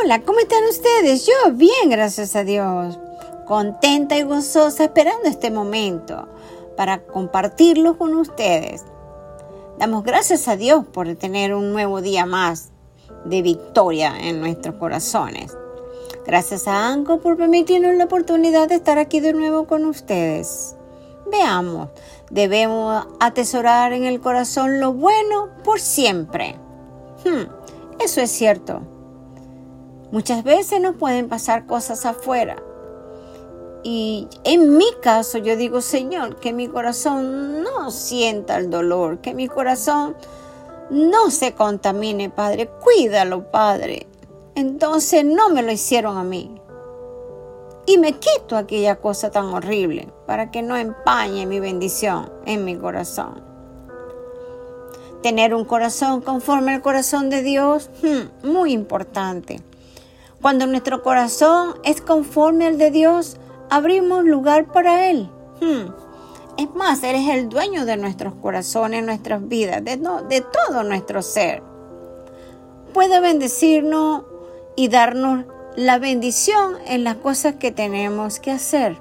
Hola, ¿cómo están ustedes? Yo bien, gracias a Dios. Contenta y gozosa esperando este momento para compartirlo con ustedes. Damos gracias a Dios por tener un nuevo día más de victoria en nuestros corazones. Gracias a Anco por permitirnos la oportunidad de estar aquí de nuevo con ustedes. Veamos, debemos atesorar en el corazón lo bueno por siempre. Hmm, eso es cierto. Muchas veces nos pueden pasar cosas afuera. Y en mi caso yo digo, Señor, que mi corazón no sienta el dolor, que mi corazón no se contamine, Padre. Cuídalo, Padre. Entonces no me lo hicieron a mí. Y me quito aquella cosa tan horrible para que no empañe mi bendición en mi corazón. Tener un corazón conforme al corazón de Dios, hmm, muy importante. Cuando nuestro corazón es conforme al de Dios, abrimos lugar para Él. Hmm. Es más, Él es el dueño de nuestros corazones, nuestras vidas, de, de todo nuestro ser. Puede bendecirnos y darnos la bendición en las cosas que tenemos que hacer.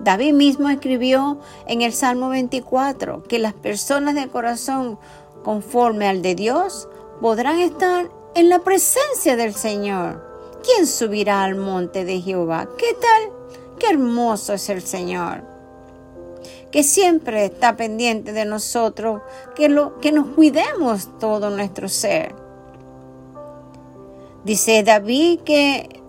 David mismo escribió en el Salmo 24 que las personas de corazón conforme al de Dios podrán estar en la presencia del Señor. ¿Quién subirá al monte de Jehová? ¿Qué tal? Qué hermoso es el Señor, que siempre está pendiente de nosotros, que, lo, que nos cuidemos todo nuestro ser. Dice David que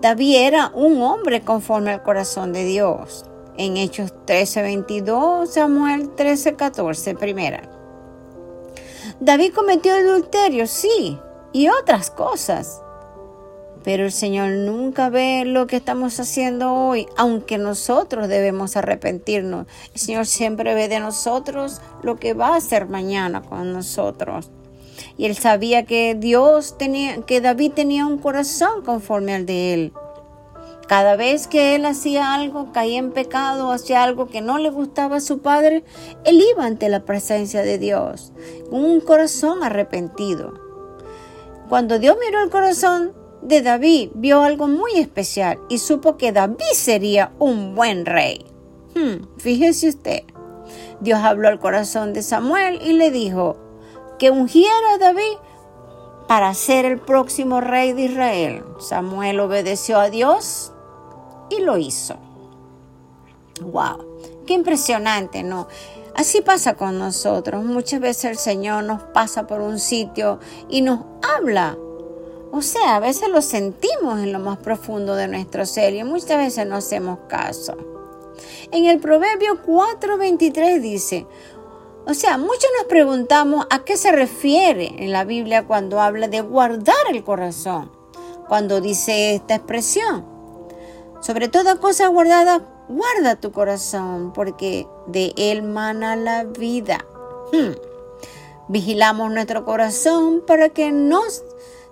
David era un hombre conforme al corazón de Dios. En Hechos 13, 22, Samuel 13, 14, primera. David cometió adulterio, sí, y otras cosas. Pero el Señor nunca ve lo que estamos haciendo hoy, aunque nosotros debemos arrepentirnos. El Señor siempre ve de nosotros lo que va a hacer mañana con nosotros. Y él sabía que Dios tenía, que David tenía un corazón conforme al de él. Cada vez que él hacía algo, caía en pecado, hacía algo que no le gustaba a su padre, él iba ante la presencia de Dios, un corazón arrepentido. Cuando Dios miró el corazón de David vio algo muy especial y supo que David sería un buen rey. Hmm, fíjese usted, Dios habló al corazón de Samuel y le dijo que ungiera a David para ser el próximo rey de Israel. Samuel obedeció a Dios y lo hizo. ¡Wow! ¡Qué impresionante, ¿no? Así pasa con nosotros. Muchas veces el Señor nos pasa por un sitio y nos habla o sea, a veces lo sentimos en lo más profundo de nuestro ser y muchas veces no hacemos caso. En el Proverbio 4:23 dice, o sea, muchos nos preguntamos a qué se refiere en la Biblia cuando habla de guardar el corazón, cuando dice esta expresión. Sobre toda cosa guardada, guarda tu corazón, porque de él mana la vida. Hmm. Vigilamos nuestro corazón para que nos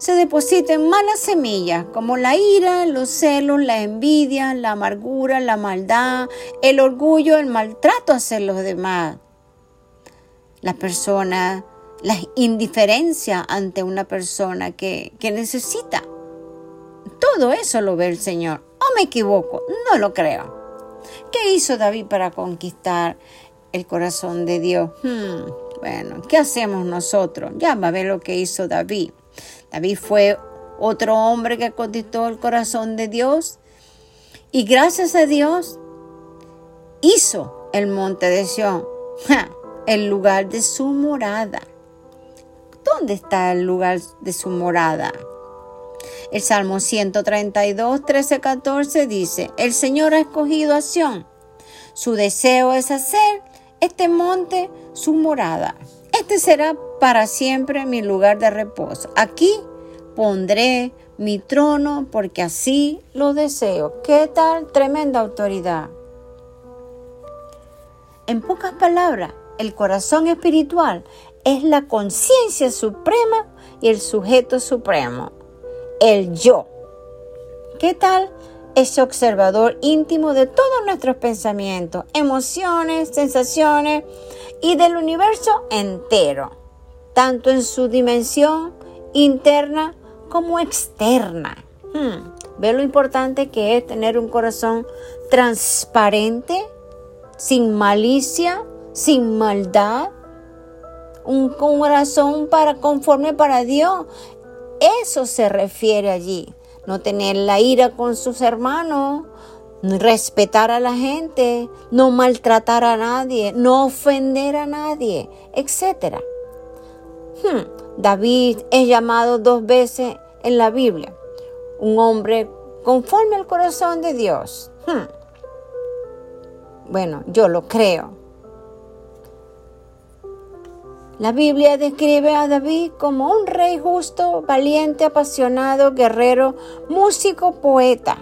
se depositen malas semillas como la ira, los celos, la envidia, la amargura, la maldad, el orgullo, el maltrato hacia los demás. La persona, la indiferencia ante una persona que, que necesita. Todo eso lo ve el Señor. ¿O me equivoco? No lo creo. ¿Qué hizo David para conquistar el corazón de Dios? Hmm, bueno, ¿qué hacemos nosotros? Ya va a ver lo que hizo David. David fue otro hombre que conquistó el corazón de Dios y gracias a Dios hizo el monte de Sión, el lugar de su morada. ¿Dónde está el lugar de su morada? El Salmo 132, 13, 14 dice, el Señor ha escogido a Sión. Su deseo es hacer este monte su morada. Este será para siempre mi lugar de reposo. Aquí pondré mi trono porque así lo deseo. ¿Qué tal tremenda autoridad? En pocas palabras, el corazón espiritual es la conciencia suprema y el sujeto supremo, el yo. ¿Qué tal ese observador íntimo de todos nuestros pensamientos, emociones, sensaciones y del universo entero? tanto en su dimensión interna como externa. Hmm. ¿Ve lo importante que es tener un corazón transparente, sin malicia, sin maldad? Un corazón para conforme para Dios. Eso se refiere allí. No tener la ira con sus hermanos, respetar a la gente, no maltratar a nadie, no ofender a nadie, etc. Hmm, David es llamado dos veces en la Biblia, un hombre conforme al corazón de Dios. Hmm. Bueno, yo lo creo. La Biblia describe a David como un rey justo, valiente, apasionado, guerrero, músico, poeta.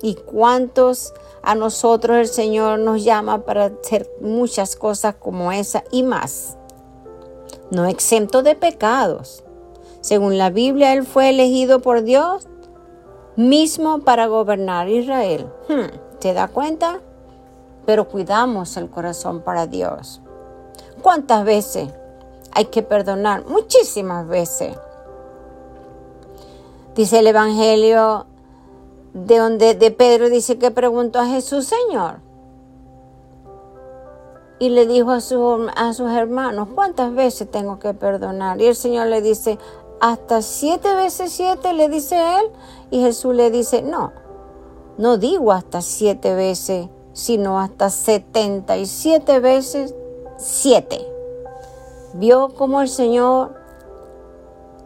¿Y cuántos a nosotros el Señor nos llama para hacer muchas cosas como esa y más? No exento de pecados. Según la Biblia, Él fue elegido por Dios mismo para gobernar Israel. Hmm, ¿Te da cuenta? Pero cuidamos el corazón para Dios. ¿Cuántas veces hay que perdonar? Muchísimas veces. Dice el Evangelio de donde de Pedro dice que preguntó a Jesús, Señor. Y le dijo a, su, a sus hermanos, ¿cuántas veces tengo que perdonar? Y el Señor le dice, hasta siete veces siete, le dice él. Y Jesús le dice, no, no digo hasta siete veces, sino hasta setenta y siete veces siete. Vio cómo el Señor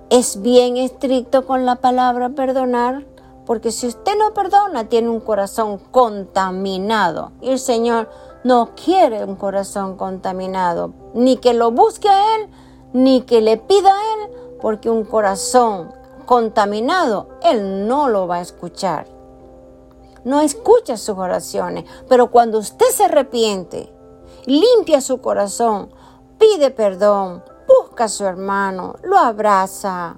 es bien estricto con la palabra perdonar, porque si usted no perdona, tiene un corazón contaminado. Y el Señor no quiere un corazón contaminado, ni que lo busque a Él, ni que le pida a Él, porque un corazón contaminado, Él no lo va a escuchar. No escucha sus oraciones, pero cuando usted se arrepiente, limpia su corazón, pide perdón, busca a su hermano, lo abraza,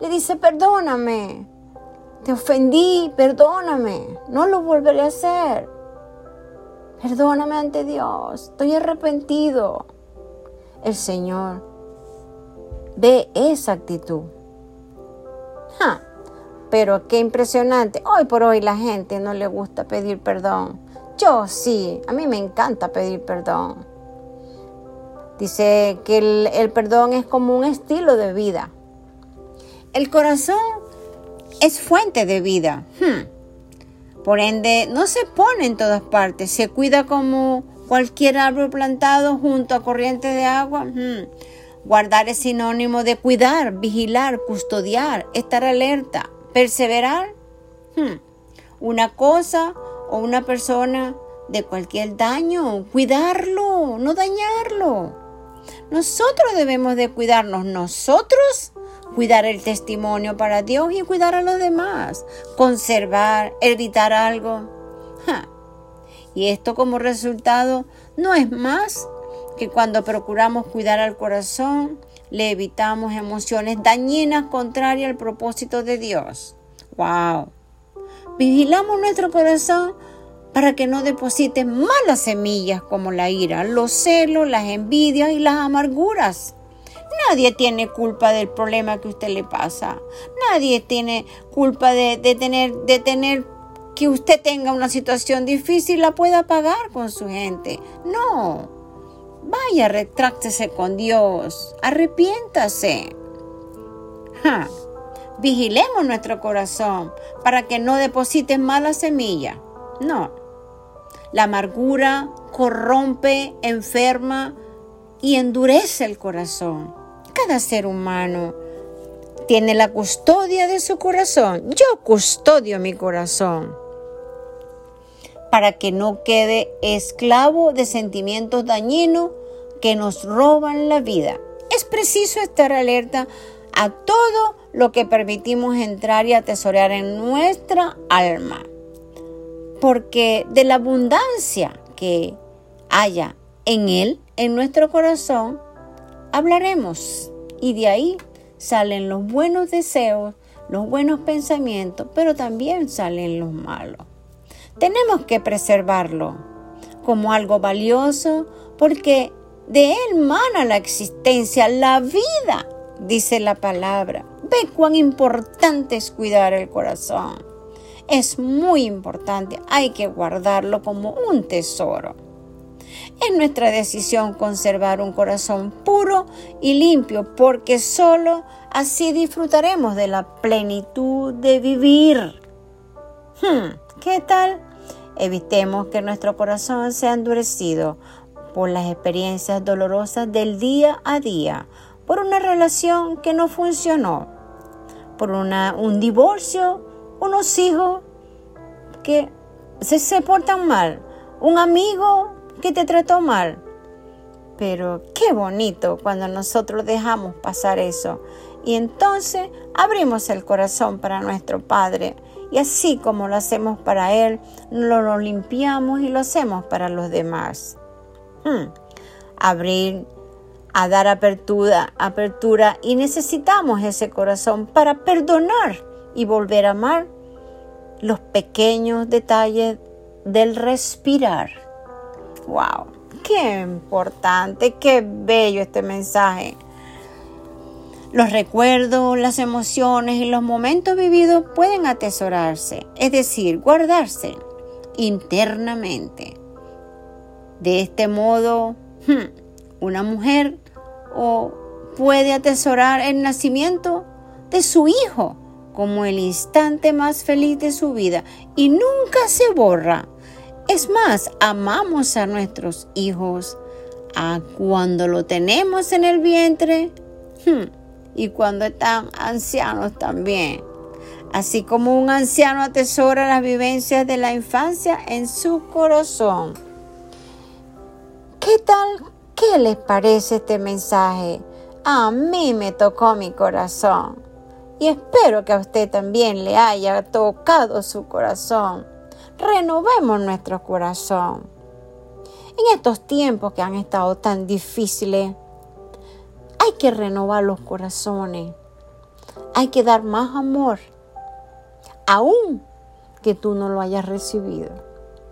le dice, perdóname, te ofendí, perdóname, no lo volveré a hacer. Perdóname ante Dios, estoy arrepentido. El Señor ve esa actitud. pero qué impresionante. Hoy por hoy la gente no le gusta pedir perdón. Yo sí, a mí me encanta pedir perdón. Dice que el, perdón es como un estilo de vida. El corazón es fuente de vida. Hmm. Por ende, no se pone en todas partes, se cuida como cualquier árbol plantado junto a corriente de agua. Hmm. Guardar es sinónimo de cuidar, vigilar, custodiar, estar alerta, perseverar. Hmm. Una cosa o una persona de cualquier daño, cuidarlo, no dañarlo. Nosotros debemos de cuidarnos nosotros, cuidar el testimonio para Dios y cuidar a los demás, conservar, evitar algo. Y esto como resultado no es más que cuando procuramos cuidar al corazón, le evitamos emociones dañinas contrarias al propósito de Dios. ¡Wow! Vigilamos nuestro corazón para que no deposite malas semillas como la ira, los celos, las envidias y las amarguras. Nadie tiene culpa del problema que usted le pasa. Nadie tiene culpa de, tener, de tener que usted tenga una situación difícil la pueda pagar con su gente. No. Vaya, retráctese con Dios. Arrepiéntase. Vigilemos nuestro corazón para que no deposite malas semillas. No. La amargura corrompe, enferma y endurece el corazón. Cada ser humano tiene la custodia de su corazón. Yo custodio mi corazón para que no quede esclavo de sentimientos dañinos que nos roban la vida. Es preciso estar alerta a todo lo que permitimos entrar y atesorar en nuestra alma porque de la abundancia que haya en Él, en nuestro corazón, hablaremos. Y de ahí salen los buenos deseos, los buenos pensamientos, pero también salen los malos. Tenemos que preservarlo como algo valioso porque de Él mana la existencia, la vida. Dice la palabra. Ve cuán importante es cuidar el corazón. Es muy importante, hay que guardarlo como un tesoro. Es nuestra decisión conservar un corazón puro y limpio porque solo así disfrutaremos de la plenitud de vivir. Hmm, ¿Qué tal? Evitemos que nuestro corazón sea endurecido por las experiencias dolorosas del día a día, por una relación que no funcionó, por una, un divorcio, unos hijos que se, se portan mal, un amigo que te trató mal. Pero qué bonito cuando nosotros dejamos pasar eso y entonces abrimos el corazón para nuestro Padre y así como lo hacemos para Él, lo, limpiamos y lo hacemos para los demás. Hmm. Abrir a dar apertura, apertura y necesitamos ese corazón para perdonar y volver a amar los pequeños detalles del respirar. ¡Wow! ¡Qué importante! ¡Qué bello este mensaje! Los recuerdos, las emociones y los momentos vividos pueden atesorarse, es decir, guardarse internamente. De este modo, hmm, una mujer o puede atesorar el nacimiento de su hijo como el instante más feliz de su vida y nunca se borra. Es más, amamos a nuestros hijos a cuando lo tenemos en el vientre hmm, y cuando están ancianos también. Así como un anciano atesora las vivencias de la infancia en su corazón. ¿Qué tal ¿Qué les parece este mensaje? A mí me tocó mi corazón y espero que a usted también le haya tocado su corazón. Renovemos nuestro corazón. En estos tiempos que han estado tan difíciles, hay que renovar los corazones. Hay que dar más amor, aún que tú no lo hayas recibido.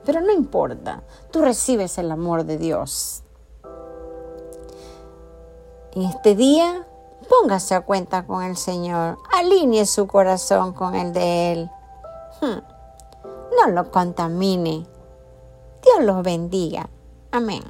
Pero no importa, tú recibes el amor de Dios. En este día, póngase a cuenta con el Señor, alinee su corazón con el de Él. Hmm. No lo contamine. Dios los bendiga. Amén.